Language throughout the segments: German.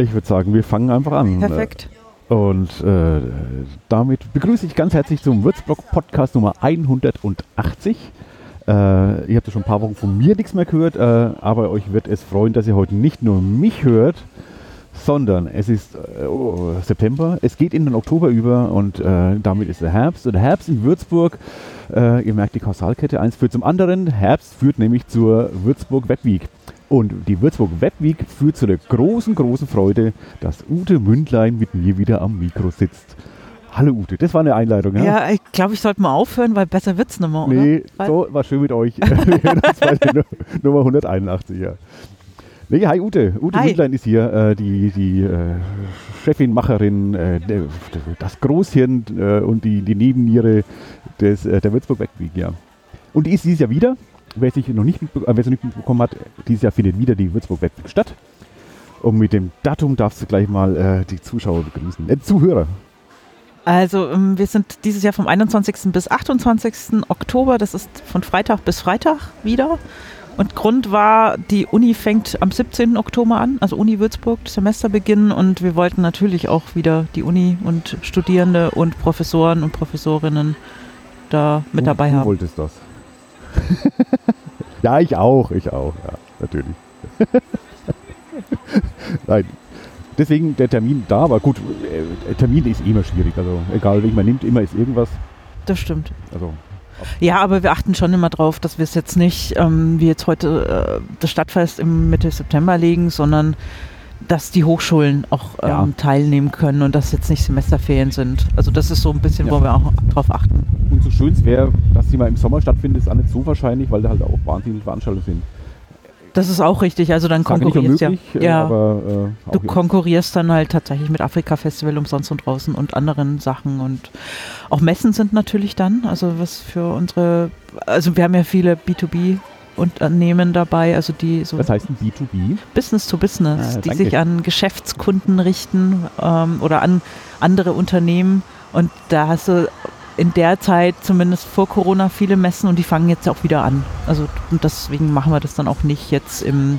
Ich würde sagen, wir fangen einfach an. Perfekt. Und äh, damit begrüße ich ganz herzlich zum Würzburg Podcast Nummer 180. Äh, ihr habt ja schon ein paar Wochen von mir nichts mehr gehört, äh, aber euch wird es freuen, dass ihr heute nicht nur mich hört, sondern es ist äh, oh, September, es geht in den Oktober über und äh, damit ist der Herbst. Und der Herbst in Würzburg, äh, ihr merkt die Kausalkette, eins führt zum anderen. Herbst führt nämlich zur Würzburg Web Week. Und die Würzburg Web Week führt zu der großen, großen Freude, dass Ute Mündlein mit mir wieder am Mikro sitzt. Hallo Ute, das war eine Einleitung, ja? Ja, ich glaube, ich sollte mal aufhören, weil besser wird es oder? Nee, Weil- so, war schön mit euch. Wir hören uns bei der Nu- Nummer 181, ja. Nee, hi Ute. Ute Hi. Mündlein ist hier, äh, die, die äh, Chefin, Macherin, äh, das Großhirn äh, und die, die Nebenniere des, äh, der Würzburg Web Week, ja. Und die ist dieses Jahr wieder. Wer sich noch nicht, äh, wer es noch nicht mitbekommen hat, dieses Jahr findet wieder die Würzburg Web Week statt. Und mit dem Datum darfst du gleich mal die Zuschauer begrüßen. Äh, Zuhörer. Also ähm, wir sind dieses Jahr vom 21. bis 28. Oktober, das ist von Freitag bis Freitag wieder. Und Grund war, die Uni fängt am 17. Oktober an, also Uni Würzburg, Semesterbeginn. Und wir wollten natürlich auch wieder die Uni und Studierende und Professoren und Professorinnen da mit du, dabei du haben. wolltest das. ja, ich auch, ich auch, ja, natürlich. Nein. Deswegen der Termin da, aber gut, äh, Termin ist immer schwierig. Also egal, welchen man nimmt, immer ist irgendwas. Das stimmt. Also Ja, aber wir achten schon immer drauf, dass wir es jetzt nicht, ähm, wie jetzt heute, äh, das Stadtfest im Mitte September legen, sondern dass die Hochschulen auch ähm, Ja. teilnehmen können und dass jetzt nicht Semesterferien sind. Also das ist so ein bisschen, Ja. wo wir auch drauf achten. und so schön es wäre, dass sie mal im Sommer stattfindet, ist auch nicht so wahrscheinlich, weil da halt auch wahnsinnig Veranstaltungen sind. Das ist auch richtig. Also dann konkurrierst ja. äh, ja. aber äh, Du konkurrierst dann halt tatsächlich mit Afrika-Festival umsonst und draußen und anderen Sachen und auch Messen sind natürlich dann, also was für unsere, also wir haben ja viele B2B-Unternehmen dabei, also die so was heißt ein B2B? Business to Business, Ah, die sich an Geschäftskunden richten ähm, oder an andere Unternehmen. Und da hast du in der Zeit, zumindest vor Corona, viele Messen und die fangen jetzt auch wieder an. Also und deswegen machen wir das dann auch nicht jetzt im,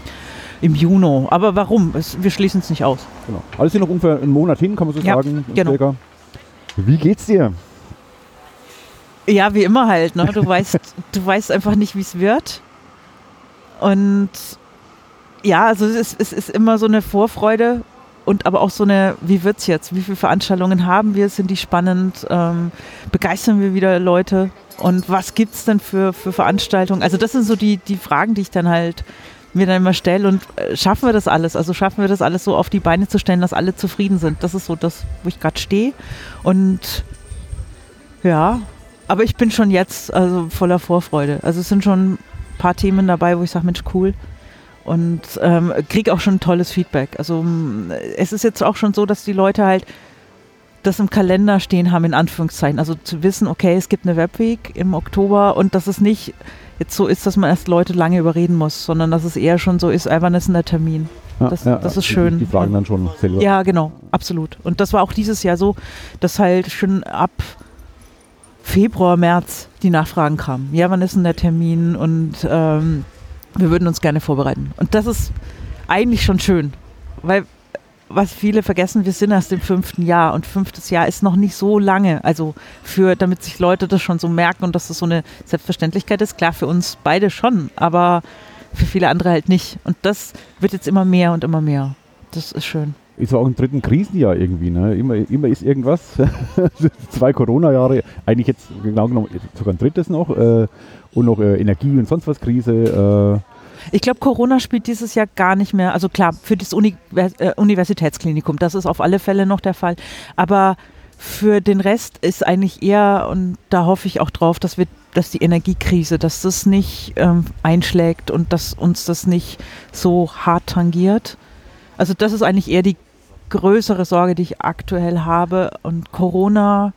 im Juni. Aber warum? Es, wir schließen es nicht aus. Genau. Alles sind noch ungefähr einen Monat hin, kann man so Ja, sagen. genau. circa. Wie geht's dir? Ja, wie immer halt. Ne? Du weißt, du weißt einfach nicht, wie es wird. Und ja, also es ist, es ist immer so eine Vorfreude und aber auch so eine, wie wird's jetzt? Wie viele Veranstaltungen haben wir? Sind die spannend? Ähm, begeistern wir wieder Leute? Und was gibt's denn für, für Veranstaltungen? Also das sind so die, die Fragen, die ich dann halt mir dann immer stelle. Und äh, schaffen wir das alles? Also schaffen wir das alles so auf die Beine zu stellen, dass alle zufrieden sind? Das ist so das, wo ich gerade stehe. Und ja, aber ich bin schon jetzt also voller Vorfreude. Also es sind schon ein paar Themen dabei, wo ich sage, Mensch, cool. Und ähm, kriege auch schon tolles Feedback. Also es ist jetzt auch schon so, dass die Leute halt das im Kalender stehen haben, in Anführungszeichen. Also zu wissen, okay, es gibt eine Webweek im Oktober und dass es nicht jetzt so ist, dass man erst Leute lange überreden muss, sondern dass es eher schon so ist, einfach ist ein Termin. Ja, Das- das ist die- schön. Die fragen dann schon selber. Ja, genau, absolut. Und das war auch dieses Jahr so, dass halt schon ab Februar, März die Nachfragen kamen. Ja, wann ist denn der Termin? Und ähm, wir würden uns gerne vorbereiten. Und das ist eigentlich schon schön, weil was viele vergessen, wir sind erst im fünften Jahr und fünftes Jahr ist noch nicht so lange. Also für, damit sich Leute das schon so merken und dass das so eine Selbstverständlichkeit ist, klar für uns beide schon, aber für viele andere halt nicht. Und das wird jetzt immer mehr und immer mehr. Das ist schön. Ist auch im dritten Krisenjahr irgendwie, ne? Immer, immer ist irgendwas. Zwei Corona-Jahre, eigentlich jetzt genau genommen sogar ein drittes noch. Äh, und noch äh, Energie und sonst was Krise. Äh, Ich glaube, Corona spielt dieses Jahr gar nicht mehr. Also klar, für das Uni äh, Universitätsklinikum, das ist auf alle Fälle noch der Fall. Aber für den Rest ist eigentlich eher, und da hoffe ich auch drauf, dass wir, dass die Energiekrise, dass das nicht ähm, einschlägt und dass uns das nicht so hart tangiert. Also das ist eigentlich eher die größere Sorge, die ich aktuell habe. Und Corona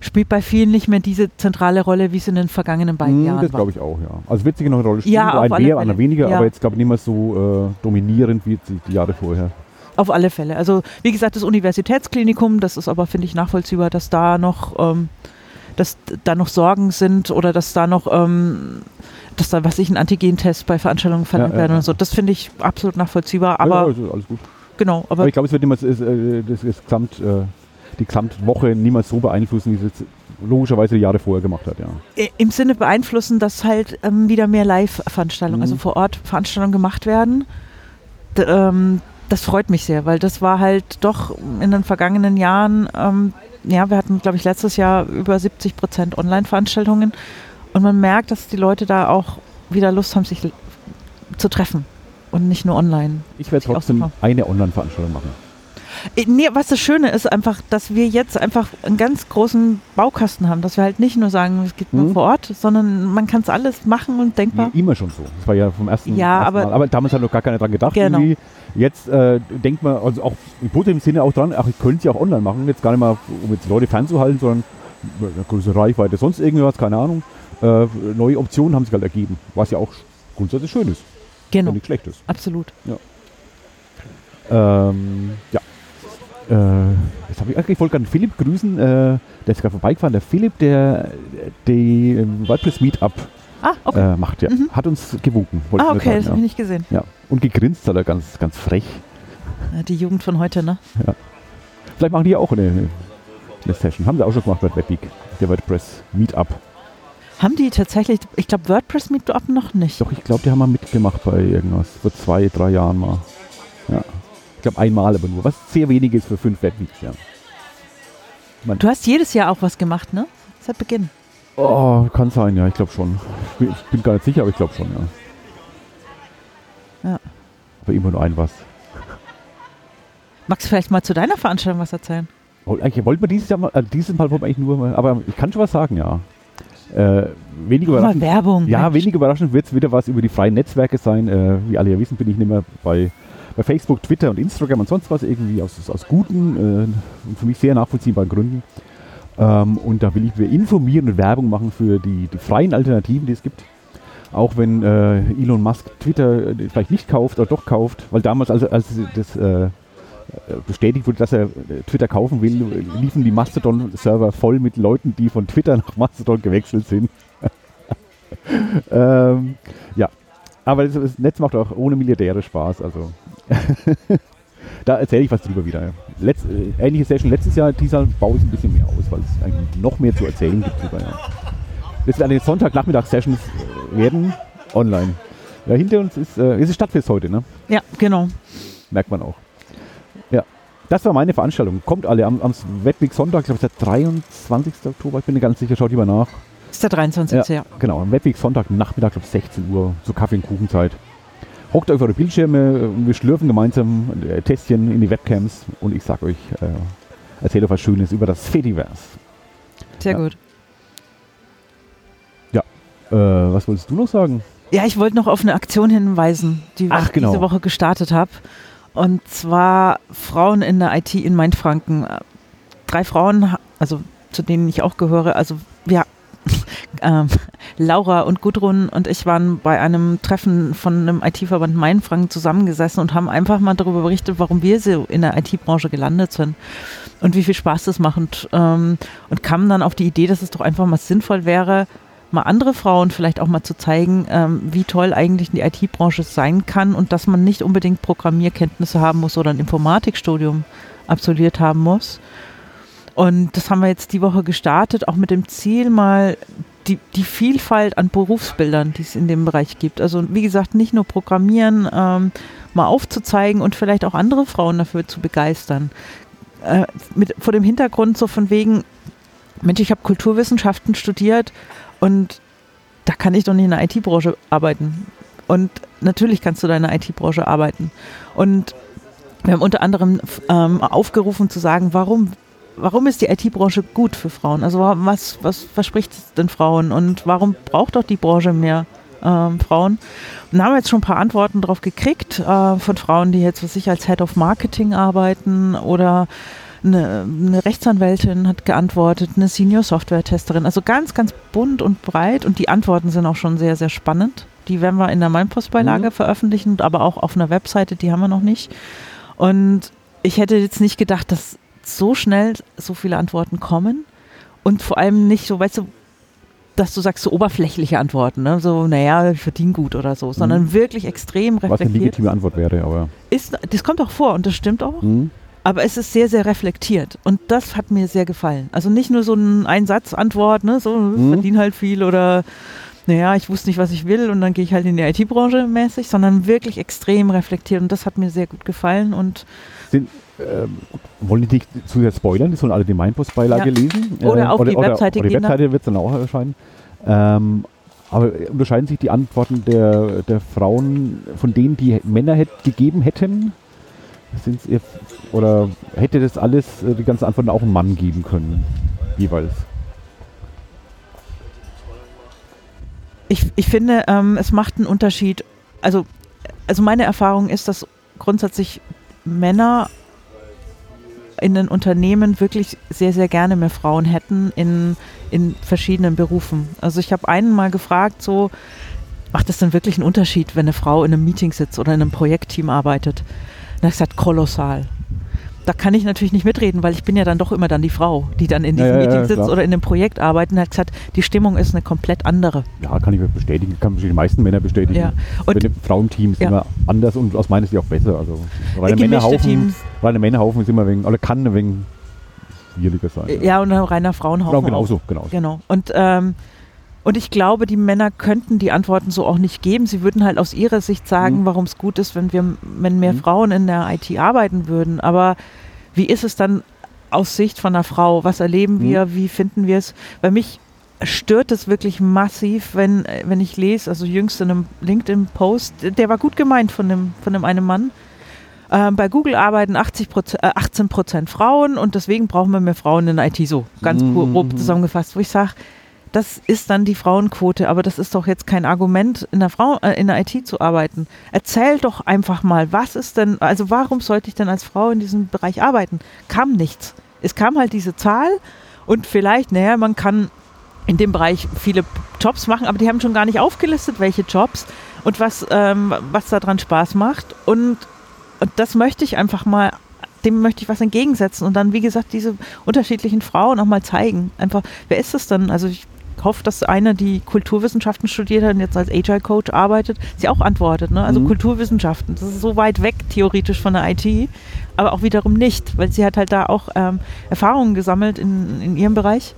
spielt bei vielen nicht mehr diese zentrale Rolle, wie es in den vergangenen beiden mh, Jahren Hm, das war. glaube ich auch, ja. Also wird sicher noch eine Rolle spielen, Ja, alle mehr, einer weniger, Ja. aber jetzt glaube ich nicht mehr so äh, dominierend wie die, Jahre vorher. Auf alle Fälle. Also wie gesagt, das Universitätsklinikum, das ist aber, finde ich, nachvollziehbar, dass da noch, ähm, dass da noch Sorgen sind oder dass da noch, ähm, dass da, was ich, ein Antigentest bei Veranstaltungen verlangt ja, werden ja. und so. Das finde ich absolut nachvollziehbar. Aber ja, also alles gut. Genau, aber Aber ich glaube, es wird niemals äh, das, das Gesamt, äh, die Gesamtwoche niemals so beeinflussen, wie es jetzt logischerweise die Jahre vorher gemacht hat, ja. im Sinne beeinflussen, dass halt ähm, wieder mehr Live-Veranstaltungen, Mhm. also vor Ort Veranstaltungen gemacht werden. D ähm, das freut mich sehr, weil das war halt doch in den vergangenen Jahren, ähm, ja, wir hatten, glaube ich, letztes Jahr über 70 Prozent Online-Veranstaltungen und man merkt, dass die Leute da auch wieder Lust haben, sich zu treffen und nicht nur online. Ich werde trotzdem eine Online-Veranstaltung machen. Äh, Nee, was das Schöne ist einfach, dass wir jetzt einfach einen ganz großen Baukasten haben, dass wir halt nicht nur sagen, es geht nur Mhm. vor Ort, sondern man kann es alles machen und denkbar. Immer schon so. Das war ja vom ersten, Ja, ersten aber- Mal. Aber damals hat noch gar keiner dran gedacht. Genau. Irgendwie. Jetzt äh, denkt man, also auch im positiven Sinne auch dran, ach, ich könnte es ja auch online machen. Jetzt gar nicht mal, um jetzt Leute fernzuhalten, sondern eine größere Reichweite, sonst irgendwas, keine Ahnung. Äh, neue Optionen haben sich halt ergeben, was ja auch grundsätzlich schön ist, Genau, wenn nichts Schlechtes. absolut. Ähm, ja. Äh, jetzt hab ich, ach, ich wollte gerade Philipp grüßen, äh, der ist gerade vorbeigefahren. Der Philipp, der die ähm, WordPress Meetup Ah, okay. äh, macht, ja. Mhm. Hat uns gewunken. ah, okay, das sagen, habe ich nicht gesehen. ja. ja. Und gegrinst hat er ganz, ganz frech. Ja, Die Jugend von heute, ne? Vielleicht machen die ja auch eine, eine Session. Haben sie auch schon gemacht bei Webweek, der WordPress Meetup. Haben die tatsächlich, ich glaube, WordPress Meetup noch nicht. Doch, ich glaube, die haben mal mitgemacht bei irgendwas. Vor zwei, drei Jahren mal. Ja. Ich glaube, einmal aber nur. Was sehr wenig ist für fünf Webweeks, ja. Du hast jedes Jahr auch was gemacht, ne? Seit Beginn. Oh, kann sein, ja, ich glaube schon. Ich bin, gar nicht sicher, aber ich glaube schon, ja. Ja. Aber immer nur ein was. Magst du vielleicht mal zu deiner Veranstaltung was erzählen? Wollten wir dieses Jahr mal, also dieses Mal wollten wir eigentlich nur mal, aber ich kann schon was sagen, ja. Äh, wenig mal überraschend. Werbung. Ja, Mensch. wenig überraschend wird es wieder was über die freien Netzwerke sein. Äh, wie alle ja wissen, bin ich nicht mehr bei, bei Facebook, Twitter und Instagram und sonst was irgendwie aus, aus guten äh, und für mich sehr nachvollziehbaren Gründen. Ähm, und da will ich wir informieren und Werbung machen für die, die freien Alternativen, die es gibt. Auch wenn äh, Elon Musk Twitter äh, vielleicht nicht kauft oder doch kauft, weil damals, als, als das äh, bestätigt wurde, dass er äh, Twitter kaufen will, liefen die Mastodon-Server voll mit Leuten, die von Twitter nach Mastodon gewechselt sind. ähm, ja, aber das, das Netz macht auch ohne Milliardäre Spaß. Also da erzähle ich was drüber wieder. Letz, äh, ähnliche Session letztes Jahr, diesmal baue ich ein bisschen mehr aus, weil es eigentlich noch mehr zu erzählen gibt drüber. Ja. Das wird eine Sonntagnachmittag-Sessions äh, werden online. Ja, hinter uns ist, äh, es ist Stadtfest heute, ne? Ja, genau. Merkt man auch. Ja. Das war meine Veranstaltung. Kommt alle am, am Webweek Sonntag, ich glaube, es ist der 23. Oktober, ich bin nicht ganz sicher, schaut lieber nach. Ist der 23. Ja. Genau, am Webweg Sonntag Nachmittag, glaube 16 Uhr, so Kaffee- und Kuchenzeit. Hockt auf eure Bildschirme und wir schlürfen gemeinsam äh, Tässchen in die Webcams und ich sag euch, äh, erzähle euch was Schönes über das Fediverse. Sehr Ja. gut. Äh, was wolltest du noch sagen? Ja, ich wollte noch auf eine Aktion hinweisen, die Ach, ich genau. diese Woche gestartet habe. Und zwar Frauen in der IT in Mainfranken. Äh, Drei Frauen, also zu denen ich auch gehöre, also ja, ähm, Laura und Gudrun und ich waren bei einem Treffen von einem IT-Verband Mainfranken zusammengesessen und haben einfach mal darüber berichtet, warum wir so in der IT-Branche gelandet sind und wie viel Spaß das macht und, ähm, und kamen dann auf die Idee, dass es doch einfach mal sinnvoll wäre, mal andere Frauen vielleicht auch mal zu zeigen, ähm, wie toll eigentlich die IT-Branche sein kann und dass man nicht unbedingt Programmierkenntnisse haben muss oder ein Informatikstudium absolviert haben muss. Und das haben wir jetzt die Woche gestartet, auch mit dem Ziel, mal die, die Vielfalt an Berufsbildern, die es in dem Bereich gibt. Also wie gesagt, nicht nur Programmieren, ähm, mal aufzuzeigen und vielleicht auch andere Frauen dafür zu begeistern. Äh, mit, vor dem Hintergrund so von wegen, Mensch, ich habe Kulturwissenschaften studiert und da kann ich doch nicht in der IT-Branche arbeiten. Und natürlich kannst du da in der IT-Branche arbeiten. Und wir haben unter anderem ähm, aufgerufen zu sagen, warum, warum ist die IT-Branche gut für Frauen? Also wa- was, was verspricht es den Frauen und warum braucht doch die Branche mehr ähm, Frauen? Und da haben wir jetzt schon ein paar Antworten drauf gekriegt äh, von Frauen, die jetzt, was ich, als Head of Marketing arbeiten oder eine, eine Rechtsanwältin hat geantwortet, eine Senior-Software-Testerin. Also ganz, ganz bunt und breit und die Antworten sind auch schon sehr, sehr spannend. Die werden wir in der Mainpostbeilage Mhm. veröffentlichen, aber auch auf einer Webseite, die haben wir noch nicht. Und ich hätte jetzt nicht gedacht, dass so schnell so viele Antworten kommen und vor allem nicht so, weißt du, dass du sagst, so oberflächliche Antworten, ne? so, naja, ich verdiene gut oder so, sondern Mhm. wirklich extrem Was eine reflektiert. legitime Antwort wäre, aber. Ist, das kommt auch vor und das stimmt auch, Hm? Aber es ist sehr, sehr reflektiert und das hat mir sehr gefallen. Also nicht nur so ein Einsatz-Antwort, ne? so, Mhm. verdiene halt viel oder naja, ich wusste nicht, was ich will und dann gehe ich halt in die IT-Branche mäßig, sondern wirklich extrem reflektiert und das hat mir sehr gut gefallen und Sind, ähm, wollen die dich zu sehr spoilern? Die sollen alle die Mainpost-Beilage Ja. lesen. Oder auf die Webseite oder die gehen dann. Webseite wird es dann auch erscheinen. Ähm, aber unterscheiden sich die Antworten der, der Frauen von denen, die Männer hätt, gegeben hätten? Sind's eher, oder hätte das alles, äh, die ganzen Antworten auch ein Mann geben können? Jeweils. Ich, ich finde, ähm, es macht einen Unterschied. Also, also meine Erfahrung ist, dass grundsätzlich Männer in den Unternehmen wirklich sehr, sehr gerne mehr Frauen hätten in, in verschiedenen Berufen. Also ich habe einen mal gefragt, so, macht es denn wirklich einen Unterschied, wenn eine Frau in einem Meeting sitzt oder in einem Projektteam arbeitet? Und er hat gesagt, kolossal. Da kann ich natürlich nicht mitreden, weil ich bin ja dann doch immer dann die Frau, die dann in diesem ja, ja, Meeting sitzt klar. oder in einem Projekt arbeitet. Und er hat gesagt, die Stimmung ist eine komplett andere. Ja, kann ich bestätigen. Kann die meisten Männer bestätigen. Ja. Und Wenn Frauenteam ist Ja. immer anders und aus meiner Sicht auch besser. Also reiner gemischte Männerhaufen, Teams. reiner Männerhaufen ist immer wenig, oder kann wenig schwieriger sein. Ja, und ein reiner Frauenhaufen. Genau, genauso, genauso. Genau. Und, ähm, und ich glaube, die Männer könnten die Antworten so auch nicht geben. Sie würden halt aus ihrer Sicht sagen, Mhm. warum es gut ist, wenn wir, wenn mehr Mhm. Frauen in der IT arbeiten würden. Aber wie ist es dann aus Sicht von einer Frau? Was erleben Mhm. wir? Wie finden wir es? Bei mich stört es wirklich massiv, wenn, wenn ich lese, also jüngst in einem LinkedIn-Post, der war gut gemeint von dem, von dem einen Mann. Ähm, bei Google arbeiten 80 äh, 18 Prozent Frauen und deswegen brauchen wir mehr Frauen in der IT. So ganz Mhm. grob zusammengefasst, wo ich sage, das ist dann die Frauenquote, aber das ist doch jetzt kein Argument, in der, Frau, äh, in der IT zu arbeiten. Erzähl doch einfach mal, was ist denn, also warum sollte ich denn als Frau in diesem Bereich arbeiten? Kam nichts. Es kam halt diese Zahl und vielleicht, naja, man kann in dem Bereich viele Jobs machen, aber die haben schon gar nicht aufgelistet, welche Jobs und was, ähm, was daran Spaß macht. Und, und das möchte ich einfach mal, dem möchte ich was entgegensetzen und dann, wie gesagt, diese unterschiedlichen Frauen auch mal zeigen. Einfach, wer ist es denn? Also ich hoffe, dass eine, die Kulturwissenschaften studiert hat und jetzt als Agile Coach arbeitet, sie auch antwortet. Ne? Also Mhm. Kulturwissenschaften, das ist so weit weg theoretisch von der IT, aber auch wiederum nicht, weil sie hat halt da auch ähm, Erfahrungen gesammelt in, in ihrem Bereich.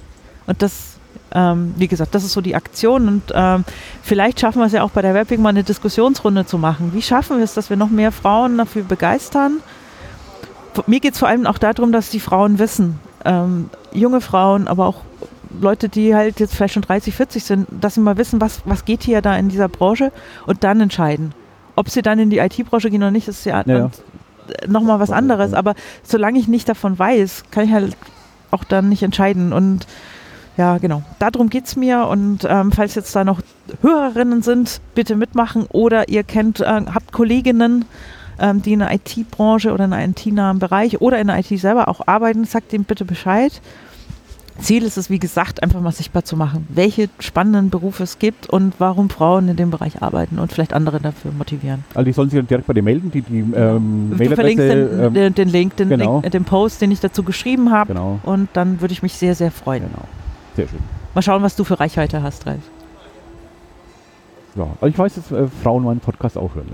Und das, ähm, wie gesagt, das ist so die Aktion. Und ähm, vielleicht schaffen wir es ja auch bei der Webbing mal eine Diskussionsrunde zu machen. Wie schaffen wir es, dass wir noch mehr Frauen dafür begeistern? Mir geht es vor allem auch darum, dass die Frauen wissen, ähm, junge Frauen, aber auch Leute, die halt jetzt vielleicht schon 30, 40 sind, dass sie mal wissen, was, was geht hier da in dieser Branche und dann entscheiden. Ob sie dann in die IT-Branche gehen oder nicht, ist ja, Ja, ja. nochmal was anderes. Aber solange ich nicht davon weiß, kann ich halt auch dann nicht entscheiden. Und ja, genau. Darum geht es mir. Und ähm, falls jetzt da noch Hörerinnen sind, bitte mitmachen. Oder ihr kennt, äh, habt Kolleginnen, ähm, die in der IT-Branche oder in einem IT-nahen Bereich oder in der IT selber auch arbeiten, sagt denen bitte Bescheid. Ziel ist es, wie gesagt, einfach mal sichtbar zu machen, welche spannenden Berufe es gibt und warum Frauen in dem Bereich arbeiten und vielleicht andere dafür motivieren. Also die sollen sich dann direkt bei dir melden, die, die ähm, Du verlinkst den, ähm, den, den Link, den, genau. Link, den Post, den ich dazu geschrieben habe. Genau, Und dann würde ich mich sehr, sehr freuen. genau. Sehr schön. Mal schauen, was du für Reichweite hast, Ralf. Ja, aber ich weiß, dass äh, Frauen meinen Podcast auch hören.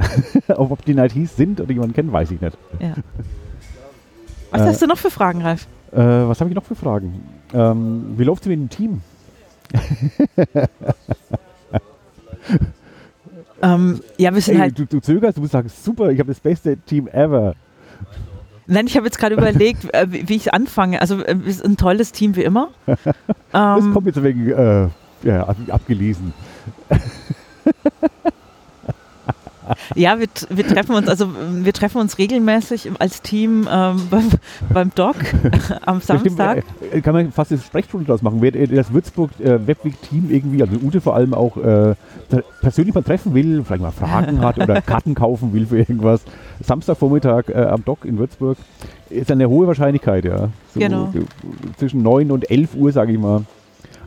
Ob, ob die in ITs sind oder jemanden kennen, weiß ich nicht. Ja. Was Äh, hast du noch für Fragen, Ralf? Äh, was habe ich noch für Fragen? Ähm, wie läuft es mit dem Team? Ähm, ja, wir sind Ey, halt. du, du zögerst, du musst sagen, super, ich habe das beste Team ever. Nein, ich habe jetzt gerade überlegt, äh, wie, wie ich anfange. Also, äh, sind ein tolles Team wie immer. Das Ähm, kommt jetzt wegen äh, ja, ab, abgelesen. Ja, wir, wir treffen uns, also wir treffen uns regelmäßig als Team ähm, beim, beim Doc am Ja, stimmt, Samstag. äh, kann man fast eine Sprechstunde draus machen. Wer das Würzburg äh, Webweg-Team irgendwie, also Ute vor allem auch äh, persönlich mal treffen will, vielleicht mal Fragen hat oder Karten kaufen will für irgendwas. Samstagvormittag äh, am Dock in Würzburg ist eine hohe Wahrscheinlichkeit, ja. So, Genau. Zwischen 9 und 11 Uhr, sage ich mal.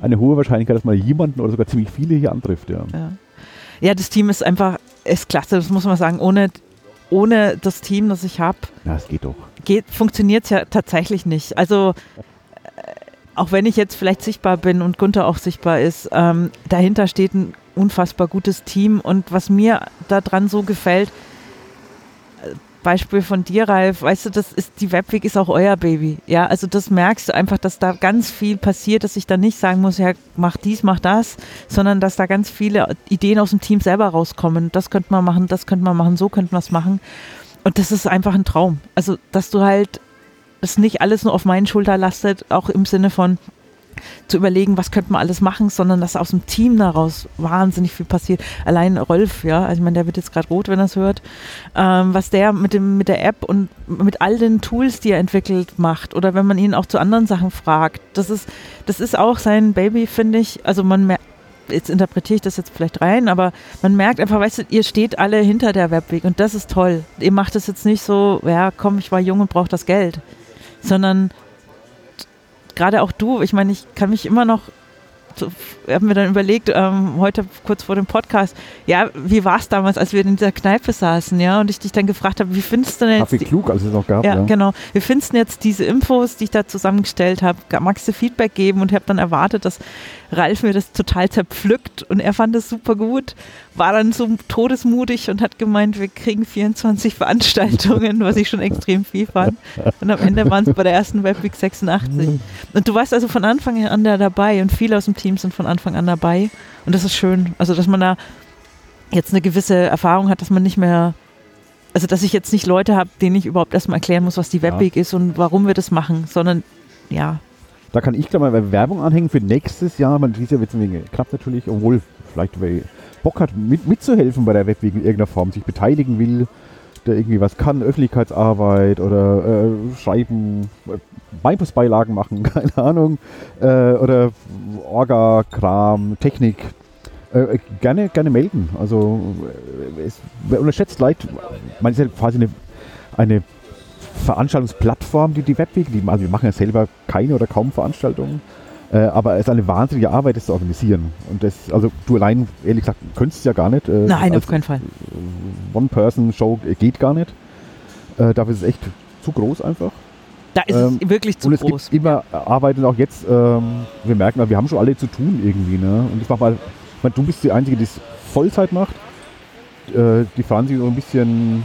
Eine hohe Wahrscheinlichkeit, dass man jemanden oder sogar ziemlich viele hier antrifft, ja. Ja. ja, das Team ist einfach, ist klasse, das muss man sagen. Ohne ohne das Team, das ich habe, funktioniert es ja tatsächlich nicht. Also äh, auch wenn ich jetzt vielleicht sichtbar bin und Gunther auch sichtbar ist, ähm, dahinter steht ein unfassbar gutes Team. Und was mir daran so gefällt, Beispiel von dir, Ralf, weißt du, das ist, die Webweg ist auch euer Baby. Ja, also das merkst du einfach, dass da ganz viel passiert, dass ich da nicht sagen muss, ja, mach dies, mach das, sondern dass da ganz viele Ideen aus dem Team selber rauskommen. Das könnte man machen, das könnte man machen, so könnte man es machen. Und das ist einfach ein Traum. Also, dass du halt es nicht alles nur auf meinen Schulter lastet, auch im Sinne von, zu überlegen, was könnte man alles machen, sondern dass aus dem Team daraus wahnsinnig viel passiert. Allein Rolf, ja, also ich meine, der wird jetzt gerade rot, wenn er es hört, ähm, was der mit, dem, mit der App und mit all den Tools, die er entwickelt, macht oder wenn man ihn auch zu anderen Sachen fragt, das ist, das ist auch sein Baby, finde ich. Also man merkt, jetzt interpretiere ich das jetzt vielleicht rein, aber man merkt einfach, weißt du, ihr steht alle hinter der Webweg und das ist toll. Ihr macht es jetzt nicht so, ja, komm, ich war jung und brauche das Geld, sondern gerade auch du, ich meine, ich kann mich immer noch, so, haben wir dann überlegt, ähm, heute kurz vor dem Podcast, ja, wie war es damals, als wir in dieser Kneipe saßen, ja, und ich dich dann gefragt habe, wie findest du denn jetzt... Kaffee klug, als es noch gab. Ja, Ja, genau. Wie findest du jetzt diese Infos, die ich da zusammengestellt habe? Magst du Feedback geben? Und habe dann erwartet, dass Ralf mir das total zerpflückt und er fand es super gut, war dann so todesmutig und hat gemeint, wir kriegen 24 Veranstaltungen, was ich schon extrem viel fand. Und am Ende waren es bei der ersten Webweek 86. Und du warst also von Anfang an da dabei und viele aus dem Team sind von Anfang an dabei. Und das ist schön. Also, dass man da jetzt eine gewisse Erfahrung hat, dass man nicht mehr also dass ich jetzt nicht Leute habe, denen ich überhaupt erstmal erklären muss, was die Webweg ist und warum wir das machen, sondern ja, Da kann ich gleich mal Werbung anhängen für nächstes Jahr. Man dieses Jahr wird es ein wenig knapp natürlich, obwohl vielleicht wer Bock hat, mit, mitzuhelfen bei der Webweg in irgendeiner Form, sich beteiligen will, der irgendwie was kann, Öffentlichkeitsarbeit oder äh, Schreiben, äh, Beilagen machen, keine Ahnung, äh, oder Orga, Kram, Technik. Äh, gerne, gerne melden. Also äh, es wer unterschätzt Leid, man ist ja quasi eine, eine Veranstaltungsplattform, die die Webweg, die, also wir machen ja selber keine oder kaum Veranstaltungen, äh, aber es ist eine wahnsinnige Arbeit, das zu organisieren. Und das, also du allein, ehrlich gesagt, könntest es ja gar nicht. Äh, nein, auf keinen Fall. One-Person-Show geht gar nicht. Äh, dafür ist es echt zu groß einfach. Da ist Ähm, es wirklich zu und es groß. gibt immer Arbeit und auch jetzt, ähm, wir merken, wir haben schon alle zu tun irgendwie. Ne? Und ich mach mal, ich mein, du bist die Einzige, die es Vollzeit macht. Äh, die Franzi so ein bisschen,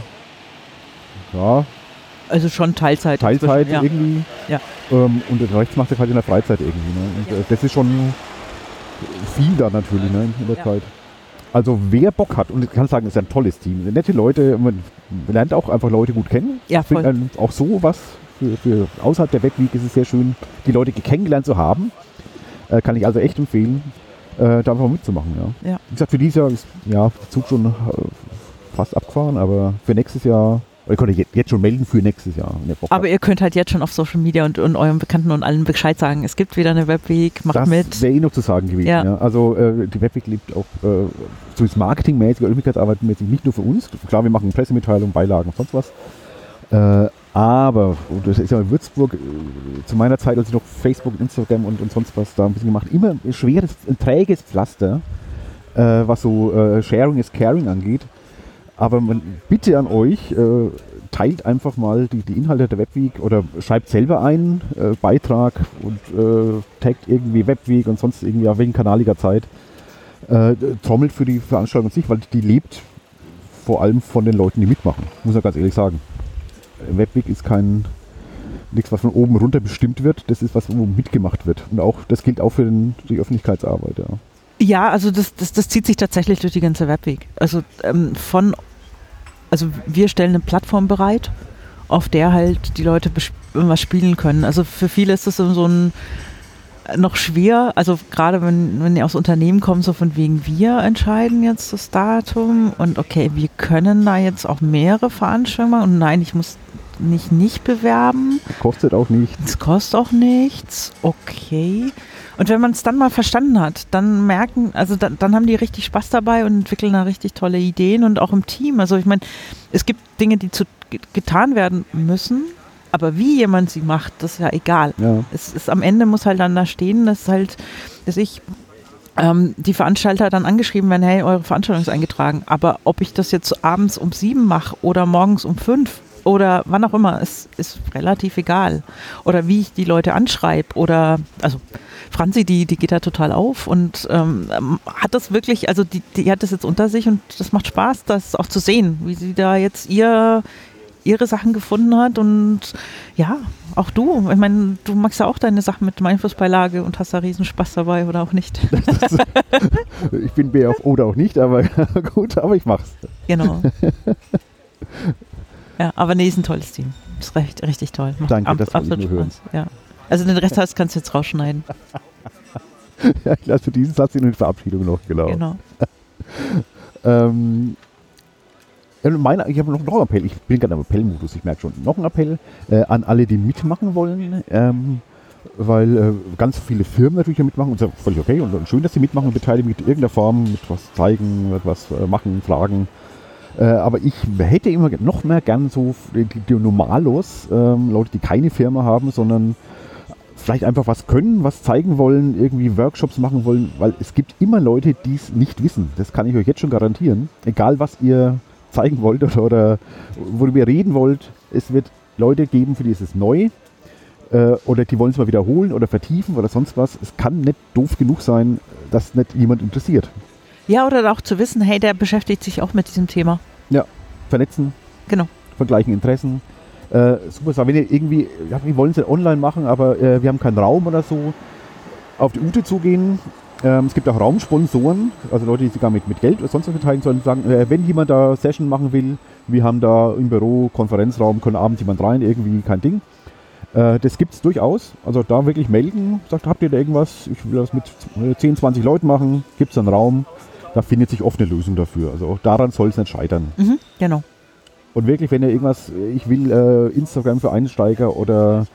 ja, Also schon Teilzeit. Teilzeit ja. irgendwie. Ja. Ähm, und Rest macht sie halt in der Freizeit irgendwie. Ne? Und äh, das ist schon viel da natürlich ne? in der Ja. Zeit. Also wer Bock hat, und ich kann sagen, es ist ein tolles Team. Nette Leute, man lernt auch einfach Leute gut kennen. Ja, Ich finde voll. ähm, auch so was für, für außerhalb der Webweek ist es sehr schön, die Leute kennengelernt zu haben. Äh, kann ich also echt empfehlen, äh, da einfach mitzumachen. Ja. Ja. Wie gesagt, für dieses Jahr ist ja, der Zug schon äh, fast abgefahren, aber für nächstes Jahr, oder ich konnte jetzt- jetzt schon melden für nächstes Jahr. ihr Aber ihr könnt halt jetzt schon auf Social Media und, und euren Bekannten und allen Bescheid sagen, es gibt wieder eine Webweek, macht das mit. wäre eh noch zu sagen gewesen. Ja. Ja. Also äh, die Webweek lebt auch äh, so ist marketingmäßig, öffentlichkeitsarbeitmäßig nicht nur für uns. Klar, wir machen Pressemitteilungen, Beilagen und sonst was. Äh, aber, und das ist ja in Würzburg, äh, zu meiner Zeit, als ich noch Facebook, Instagram und, und sonst was da ein bisschen gemacht, immer ein schweres, ein träges Pflaster, äh, was so äh, Sharing is Caring angeht. Aber man, bitte an euch, äh, teilt einfach mal die, die Inhalte der Webweek oder schreibt selber ein, äh, Beitrag und äh, taggt irgendwie Webweek und sonst irgendwie auf welchen kanaliger Zeit. Äh, trommelt für die Veranstaltung an sich, weil die lebt vor allem von den Leuten, die mitmachen. Muss man ganz ehrlich sagen. Webweek ist kein nichts, was von oben runter bestimmt wird. Das ist was, wo mitgemacht wird. Und auch das gilt auch für den, die Öffentlichkeitsarbeit. Ja. Ja, also das, das, das zieht sich tatsächlich durch die ganze Webweek. Also ähm, von, also wir stellen eine Plattform bereit, auf der halt die Leute bes- was spielen können. Also für viele ist das so ein noch schwer, also gerade wenn, wenn ihr aus Unternehmen kommt, so von wegen wir entscheiden jetzt das Datum und okay, wir können da jetzt auch mehrere Veranstaltungen machen und nein, ich muss nicht nicht bewerben. Kostet auch nicht. Es kostet auch nichts, okay. Und wenn man es dann mal verstanden hat, dann merken, also dann, dann haben die richtig Spaß dabei und entwickeln da richtig tolle Ideen und auch im Team. Also ich meine, es gibt Dinge, die zu, ge- getan werden müssen, aber wie jemand sie macht, das ist ja egal. Ja. Es ist am Ende muss halt dann da stehen, dass halt, dass ich ähm, die Veranstalter dann angeschrieben werden, hey, eure Veranstaltung ist eingetragen. Aber ob ich das jetzt abends um sieben mache oder morgens um fünf oder wann auch immer, ist, ist relativ egal. Oder wie ich die Leute anschreibe oder, also Franzi, die, die geht da total auf und ähm, hat das wirklich, also die, die hat das jetzt unter sich und das macht Spaß, das auch zu sehen, wie sie da jetzt ihr, ihre Sachen gefunden hat und ja, auch du. Ich meine, du magst ja auch deine Sachen mit Einflussbeilage und hast da riesen Spaß dabei oder auch nicht. ich bin B auf oder auch nicht, aber gut, aber ich mach's. Genau. Ja, aber nee, ist ein tolles Team. Ist recht, richtig toll. Macht Danke, ab, das absolut ich nur hören. Ja. Also den Rest kannst du jetzt rausschneiden. ja, ich lasse diesen Satz in den Verabschiedung noch, genau. Genau. ähm, meine, ich habe noch, noch einen Appell. Ich bin gerade im Appellmodus, ich merke schon. Noch ein Appell äh, an alle, die mitmachen wollen. Ähm, weil äh, ganz viele Firmen natürlich mitmachen und ist völlig okay und, und, schön, dass sie mitmachen und beteiligen mit irgendeiner Form, mit was zeigen, mit was äh, machen, fragen. Äh, aber ich hätte immer noch mehr gern so die, die Normalos, ähm, Leute, die keine Firma haben, sondern vielleicht einfach was können, was zeigen wollen, irgendwie Workshops machen wollen, weil es gibt immer Leute, die es nicht wissen. Das kann ich euch jetzt schon garantieren. Egal, was ihr zeigen wollt oder, oder worüber ihr reden wollt, es wird Leute geben, für die ist es neu äh, oder die wollen es mal wiederholen oder vertiefen oder sonst was. Es kann nicht doof genug sein, dass nicht jemand interessiert. Ja, oder auch zu wissen, hey, der beschäftigt sich auch mit diesem Thema. Ja, vernetzen. Genau. Von gleichen Interessen. Äh, super, wenn ihr irgendwie, ja, wir wollen es ja online machen, aber äh, wir haben keinen Raum oder so, auf die Ute zugehen. Ähm, es gibt auch Raumsponsoren, also Leute, die sogar mit, mit Geld oder sonst was beteiligen sollen, sagen, äh, wenn jemand da Session machen will, wir haben da im Büro Konferenzraum, können abends jemand rein, irgendwie kein Ding. Äh, das gibt es durchaus. Also da wirklich melden, sagt, habt ihr da irgendwas? Ich will das mit 10, 20 Leuten machen, gibt es einen Raum. Da findet sich oft eine Lösung dafür. Also auch daran soll es nicht scheitern. Mhm, genau. Und wirklich, wenn ihr irgendwas, ich will äh, Instagram für Einsteiger oder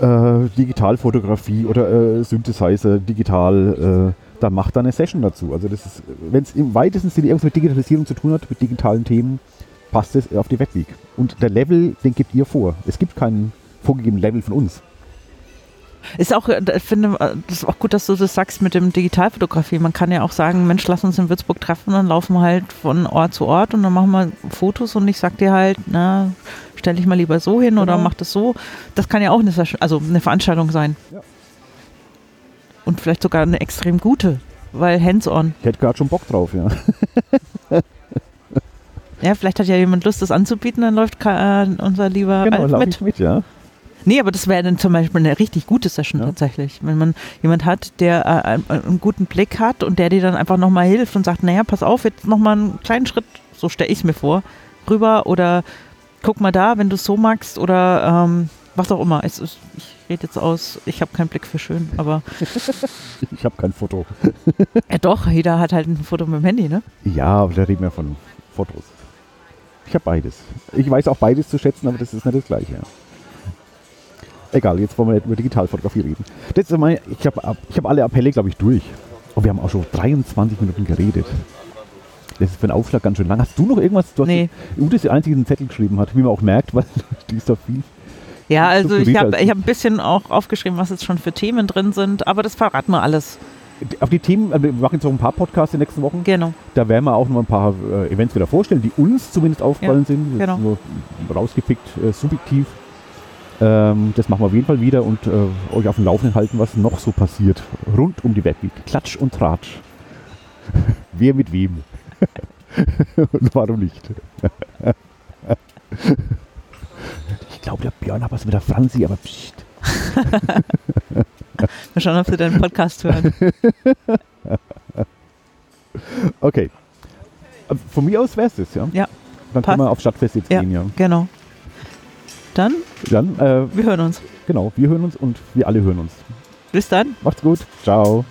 äh, Digitalfotografie oder äh, Synthesizer digital, äh, dann macht da eine Session dazu. Also das ist, wenn es im weitesten Sinne irgendwas mit Digitalisierung zu tun hat, mit digitalen Themen, passt es auf die Webweek. Und der Level, den gebt ihr vor. Es gibt keinen vorgegebenen Level von uns. Ist auch, ich finde, das ist auch gut, dass du das sagst mit dem Digitalfotografie. Man kann ja auch sagen, Mensch, lass uns in Würzburg treffen, dann laufen wir halt von Ort zu Ort und dann machen wir Fotos und ich sag dir halt, na, stell dich mal lieber so hin genau. oder mach das so. Das kann ja auch eine, also eine Veranstaltung sein. Ja. Und vielleicht sogar eine extrem gute, weil hands-on. Ich hätte gerade schon Bock drauf, ja. ja, vielleicht hat ja jemand Lust, das anzubieten, dann läuft äh, unser lieber genau, Alf mit. mit ja. Nee, aber das wäre dann zum Beispiel eine richtig gute Session ja. tatsächlich. Wenn man jemand hat, der äh, einen guten Blick hat und der dir dann einfach nochmal hilft und sagt, naja, pass auf, jetzt nochmal einen kleinen Schritt, so stelle ich es mir vor, rüber oder guck mal da, wenn du es so magst oder ähm, was auch immer. Es ich rede jetzt aus, ich habe keinen Blick für schön, aber. ich habe kein Foto. ja doch, jeder hat halt ein Foto mit dem Handy, ne? Ja, aber da reden wir von Fotos. Ich habe beides. Ich weiß auch beides zu schätzen, aber das ist nicht das Gleiche. Egal, jetzt wollen wir nicht über Digitalfotografie reden. Das ist mein, ich habe ich hab alle Appelle, glaube ich, durch. Und wir haben auch schon 23 Minuten geredet. Das ist für einen Aufschlag ganz schön lang. Hast du noch irgendwas? Du nee. Ute ist die einzige, die einen Zettel geschrieben hat, wie man auch merkt, weil die ist doch viel. Ja, also ich habe hab ein bisschen auch aufgeschrieben, was jetzt schon für Themen drin sind, aber das verraten wir alles. Auf die Themen, äh, wir machen jetzt noch ein paar Podcasts in den nächsten Wochen. Genau. Da werden wir auch noch ein paar äh, Events wieder vorstellen, die uns zumindest aufgefallen ja, sind. Genau. Nur rausgepickt, äh, subjektiv. Ähm, das machen wir auf jeden Fall wieder und äh, euch auf dem Laufenden halten, was noch so passiert. Rund um die Webweek. Klatsch und Tratsch. Wer mit wem. und warum nicht? ich glaube, der Björn hat was mit der Franzi, aber pst. Mal schauen, ob sie deinen Podcast hören. okay. Von mir aus wäre es das, ja? Ja. Dann Passt. können wir auf Stadtfest jetzt ja, gehen, ja. Genau. Dann? Dann, äh, wir hören uns. Genau, wir hören uns und wir alle hören uns. Bis dann. Macht's gut. Ciao.